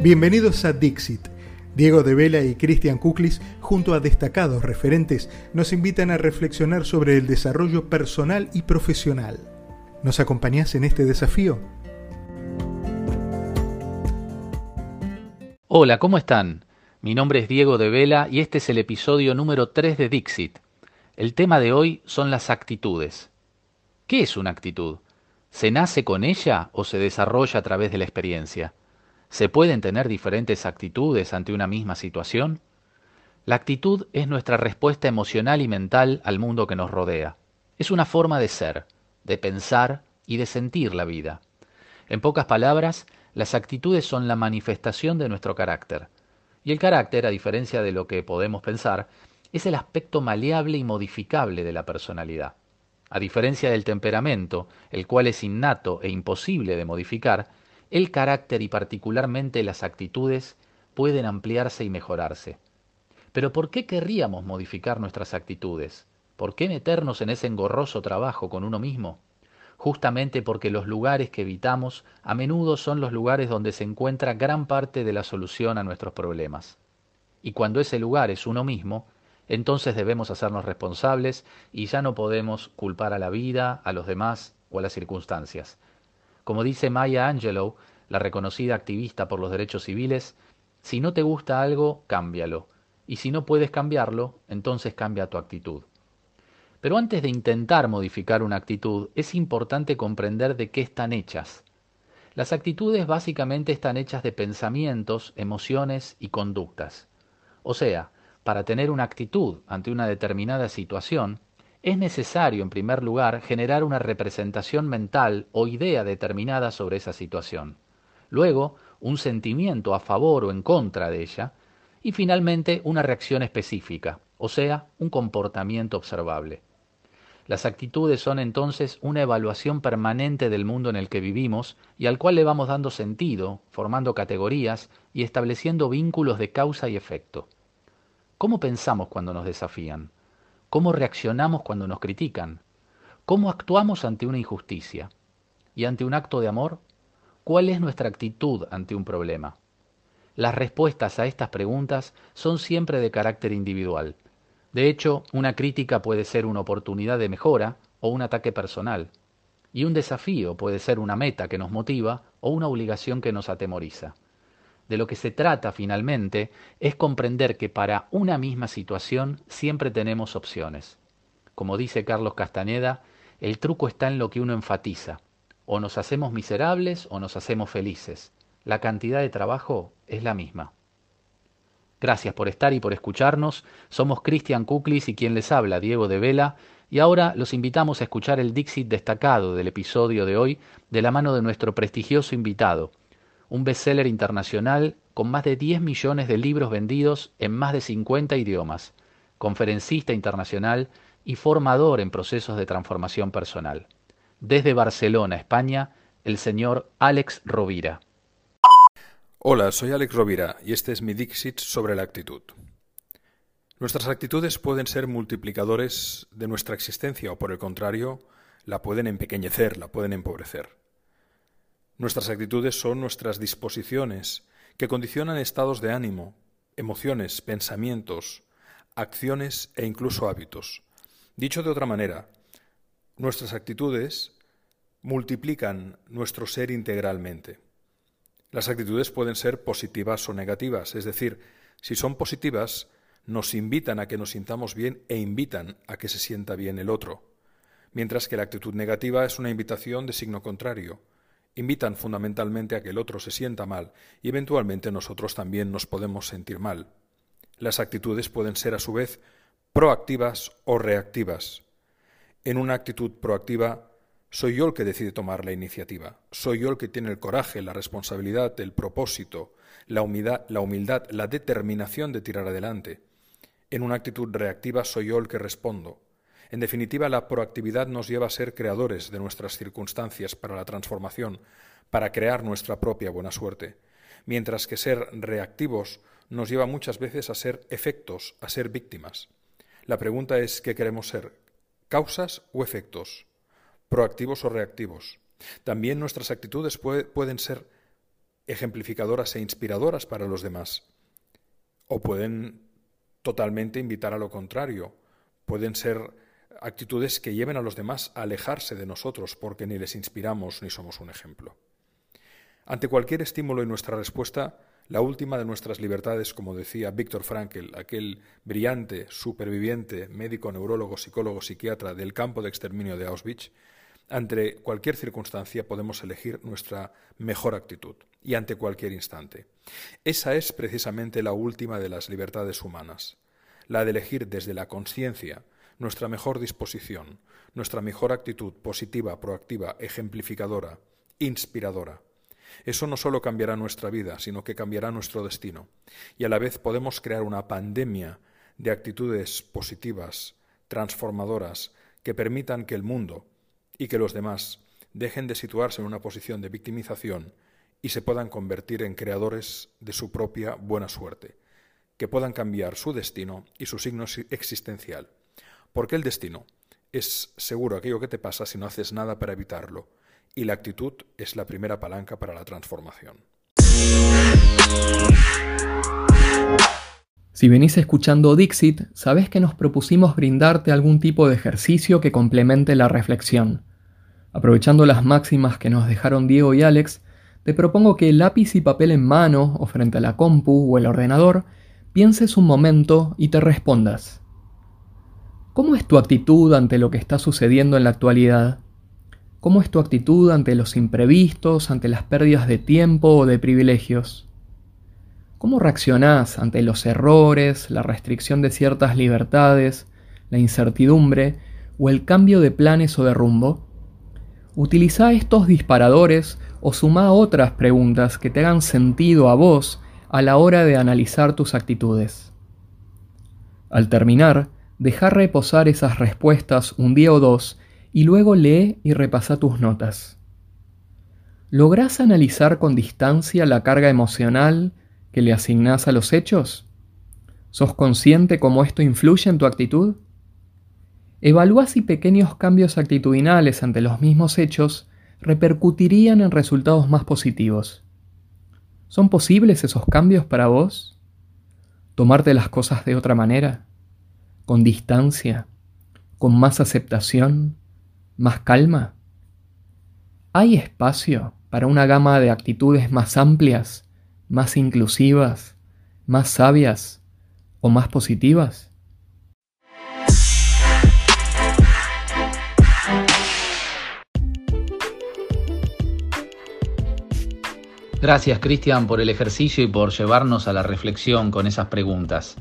Bienvenidos a Dixit. Diego de Vela y Cristian Kuklis, junto a destacados referentes, nos invitan a reflexionar sobre el desarrollo personal y profesional. ¿Nos acompañás en este desafío? Hola, ¿cómo están? Mi nombre es Diego de Vela y este es el episodio número 3 de Dixit. El tema de hoy son las actitudes. ¿Qué es una actitud? ¿Se nace con ella o se desarrolla a través de la experiencia? ¿Se pueden tener diferentes actitudes ante una misma situación? La actitud es nuestra respuesta emocional y mental al mundo que nos rodea. Es una forma de ser, de pensar y de sentir la vida. En pocas palabras, las actitudes son la manifestación de nuestro carácter. Y el carácter, a diferencia de lo que podemos pensar, es el aspecto maleable y modificable de la personalidad. A diferencia del temperamento, el cual es innato e imposible de modificar, el carácter y particularmente las actitudes pueden ampliarse y mejorarse. Pero ¿por qué querríamos modificar nuestras actitudes? ¿Por qué meternos en ese engorroso trabajo con uno mismo? Justamente porque los lugares que evitamos a menudo son los lugares donde se encuentra gran parte de la solución a nuestros problemas. Y cuando ese lugar es uno mismo, entonces debemos hacernos responsables y ya no podemos culpar a la vida, a los demás o a las circunstancias. Como dice Maya Angelou, la reconocida activista por los derechos civiles, si no te gusta algo, cámbialo. Y si no puedes cambiarlo, entonces cambia tu actitud. Pero antes de intentar modificar una actitud, es importante comprender de qué están hechas. Las actitudes básicamente están hechas de pensamientos, emociones y conductas. O sea, para tener una actitud ante una determinada situación, es necesario, en primer lugar, generar una representación mental o idea determinada sobre esa situación. Luego, un sentimiento a favor o en contra de ella. Y finalmente, una reacción específica, o sea, un comportamiento observable. Las actitudes son entonces una evaluación permanente del mundo en el que vivimos y al cual le vamos dando sentido, formando categorías y estableciendo vínculos de causa y efecto. ¿Cómo pensamos cuando nos desafían? Cómo reaccionamos cuando nos critican, cómo actuamos ante una injusticia y ante un acto de amor, cuál es nuestra actitud ante un problema. Las respuestas a estas preguntas son siempre de carácter individual. De hecho, una crítica puede ser una oportunidad de mejora o un ataque personal, y un desafío puede ser una meta que nos motiva o una obligación que nos atemoriza. De lo que se trata finalmente es comprender que para una misma situación siempre tenemos opciones. Como dice Carlos Castañeda, el truco está en lo que uno enfatiza. O nos hacemos miserables o nos hacemos felices. La cantidad de trabajo es la misma. Gracias por estar y por escucharnos. Somos Cristian Kuklis y quien les habla, Diego de Vela, y ahora los invitamos a escuchar el Dixit destacado del episodio de hoy de la mano de nuestro prestigioso invitado, un bestseller internacional con más de 10 millones de libros vendidos en más de 50 idiomas, conferencista internacional y formador en procesos de transformación personal. Desde Barcelona, España, el señor Alex Rovira. Hola, soy Alex Rovira y este es mi Dixit sobre la actitud. Nuestras actitudes pueden ser multiplicadores de nuestra existencia o por el contrario, la pueden empequeñecer, la pueden empobrecer. Nuestras actitudes son nuestras disposiciones que condicionan estados de ánimo, emociones, pensamientos, acciones e incluso hábitos. Dicho de otra manera, nuestras actitudes multiplican nuestro ser integralmente. Las actitudes pueden ser positivas o negativas, es decir, si son positivas, nos invitan a que nos sintamos bien e invitan a que se sienta bien el otro, mientras que la actitud negativa es una invitación de signo contrario, invitan fundamentalmente a que el otro se sienta mal y eventualmente nosotros también nos podemos sentir mal. Las actitudes pueden ser a su vez proactivas o reactivas. En una actitud proactiva soy yo el que decide tomar la iniciativa, soy yo el que tiene el coraje, la responsabilidad, el propósito, la humildad, la, humildad, la determinación de tirar adelante. En una actitud reactiva soy yo el que respondo, en definitiva, la proactividad nos lleva a ser creadores de nuestras circunstancias para la transformación, para crear nuestra propia buena suerte, mientras que ser reactivos nos lleva muchas veces a ser efectos, a ser víctimas. La pregunta es ¿qué queremos ser? ¿Causas o efectos? ¿Proactivos o reactivos? También nuestras actitudes pueden ser ejemplificadoras e inspiradoras para los demás. O pueden totalmente invitar a lo contrario. Pueden ser actitudes que lleven a los demás a alejarse de nosotros porque ni les inspiramos ni somos un ejemplo. Ante cualquier estímulo y nuestra respuesta, la última de nuestras libertades, como decía Víctor Frankl, aquel brillante superviviente, médico, neurólogo, psicólogo, psiquiatra del campo de exterminio de Auschwitz, ante cualquier circunstancia podemos elegir nuestra mejor actitud y ante cualquier instante. Esa es precisamente la última de las libertades humanas, la de elegir desde la conciencia nuestra mejor disposición, nuestra mejor actitud positiva, proactiva, ejemplificadora, inspiradora. Eso no solo cambiará nuestra vida, sino que cambiará nuestro destino. Y a la vez podemos crear una pandemia de actitudes positivas, transformadoras, que permitan que el mundo y que los demás dejen de situarse en una posición de victimización y se puedan convertir en creadores de su propia buena suerte, que puedan cambiar su destino y su signo existencial. Porque el destino es seguro aquello que te pasa si no haces nada para evitarlo, y la actitud es la primera palanca para la transformación. Si venís escuchando Dixit, sabés que nos propusimos brindarte algún tipo de ejercicio que complemente la reflexión. Aprovechando las máximas que nos dejaron Diego y Alex, te propongo que lápiz y papel en mano o frente a la compu o el ordenador, pienses un momento y te respondas. ¿Cómo es tu actitud ante lo que está sucediendo en la actualidad? ¿Cómo es tu actitud ante los imprevistos, ante las pérdidas de tiempo o de privilegios? ¿Cómo reaccionás ante los errores, la restricción de ciertas libertades, la incertidumbre o el cambio de planes o de rumbo? Utiliza estos disparadores o suma otras preguntas que te hagan sentido a vos a la hora de analizar tus actitudes. Al terminar, Deja reposar esas respuestas un día o dos y luego lee y repasa tus notas. ¿Lográs analizar con distancia la carga emocional que le asignás a los hechos? ¿Sos consciente cómo esto influye en tu actitud? Evalúa si pequeños cambios actitudinales ante los mismos hechos repercutirían en resultados más positivos. ¿Son posibles esos cambios para vos? ¿Tomarte las cosas de otra manera? Con distancia, con más aceptación, más calma? ¿Hay espacio para una gama de actitudes más amplias, más inclusivas, más sabias o más positivas? Gracias Cristian por el ejercicio y por llevarnos a la reflexión con esas preguntas.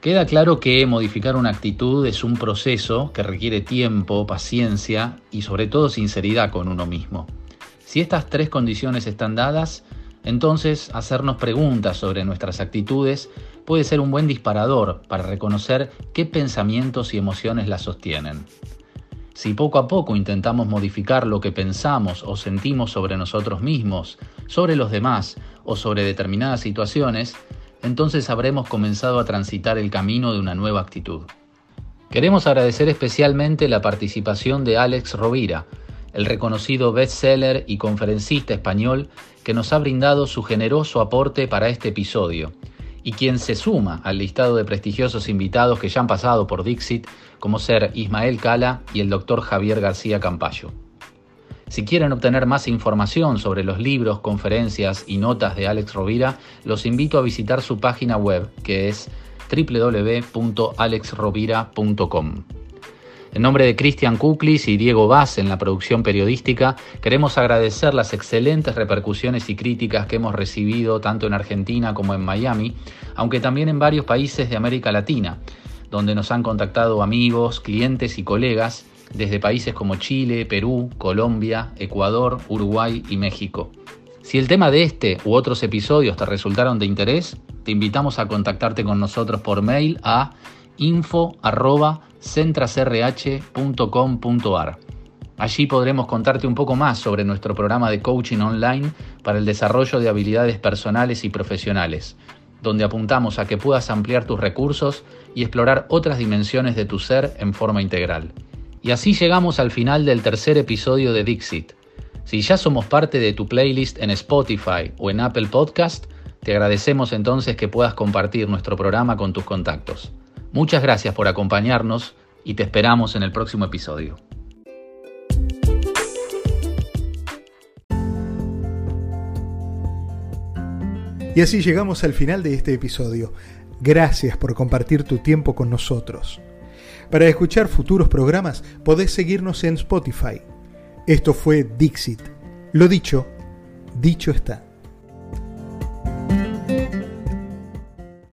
Queda claro que modificar una actitud es un proceso que requiere tiempo, paciencia y sobre todo sinceridad con uno mismo. Si estas tres condiciones están dadas, entonces hacernos preguntas sobre nuestras actitudes puede ser un buen disparador para reconocer qué pensamientos y emociones las sostienen. Si poco a poco intentamos modificar lo que pensamos o sentimos sobre nosotros mismos, sobre los demás o sobre determinadas situaciones, entonces habremos comenzado a transitar el camino de una nueva actitud. Queremos agradecer especialmente la participación de Alex Rovira, el reconocido bestseller y conferencista español que nos ha brindado su generoso aporte para este episodio y quien se suma al listado de prestigiosos invitados que ya han pasado por Dixit, como ser Ismael Cala y el doctor Javier García Campayo. Si quieren obtener más información sobre los libros, conferencias y notas de Alex Rovira, los invito a visitar su página web que es www.alexrovira.com. En nombre de Cristian Kuklis y Diego Vaz en la producción periodística, queremos agradecer las excelentes repercusiones y críticas que hemos recibido tanto en Argentina como en Miami, aunque también en varios países de América Latina, donde nos han contactado amigos, clientes y colegas desde países como Chile, Perú, Colombia, Ecuador, Uruguay y México. Si el tema de este u otros episodios te resultaron de interés, te invitamos a contactarte con nosotros por mail a info@centrasrh.com.ar. Allí podremos contarte un poco más sobre nuestro programa de coaching online para el desarrollo de habilidades personales y profesionales, donde apuntamos a que puedas ampliar tus recursos y explorar otras dimensiones de tu ser en forma integral. Y así llegamos al final del tercer episodio de Dixit. Si ya somos parte de tu playlist en Spotify o en Apple Podcast, te agradecemos entonces que puedas compartir nuestro programa con tus contactos. Muchas gracias por acompañarnos y te esperamos en el próximo episodio. Y así llegamos al final de este episodio. Gracias por compartir tu tiempo con nosotros. Para escuchar futuros programas podés seguirnos en Spotify. Esto fue Dixit. Lo dicho, dicho está.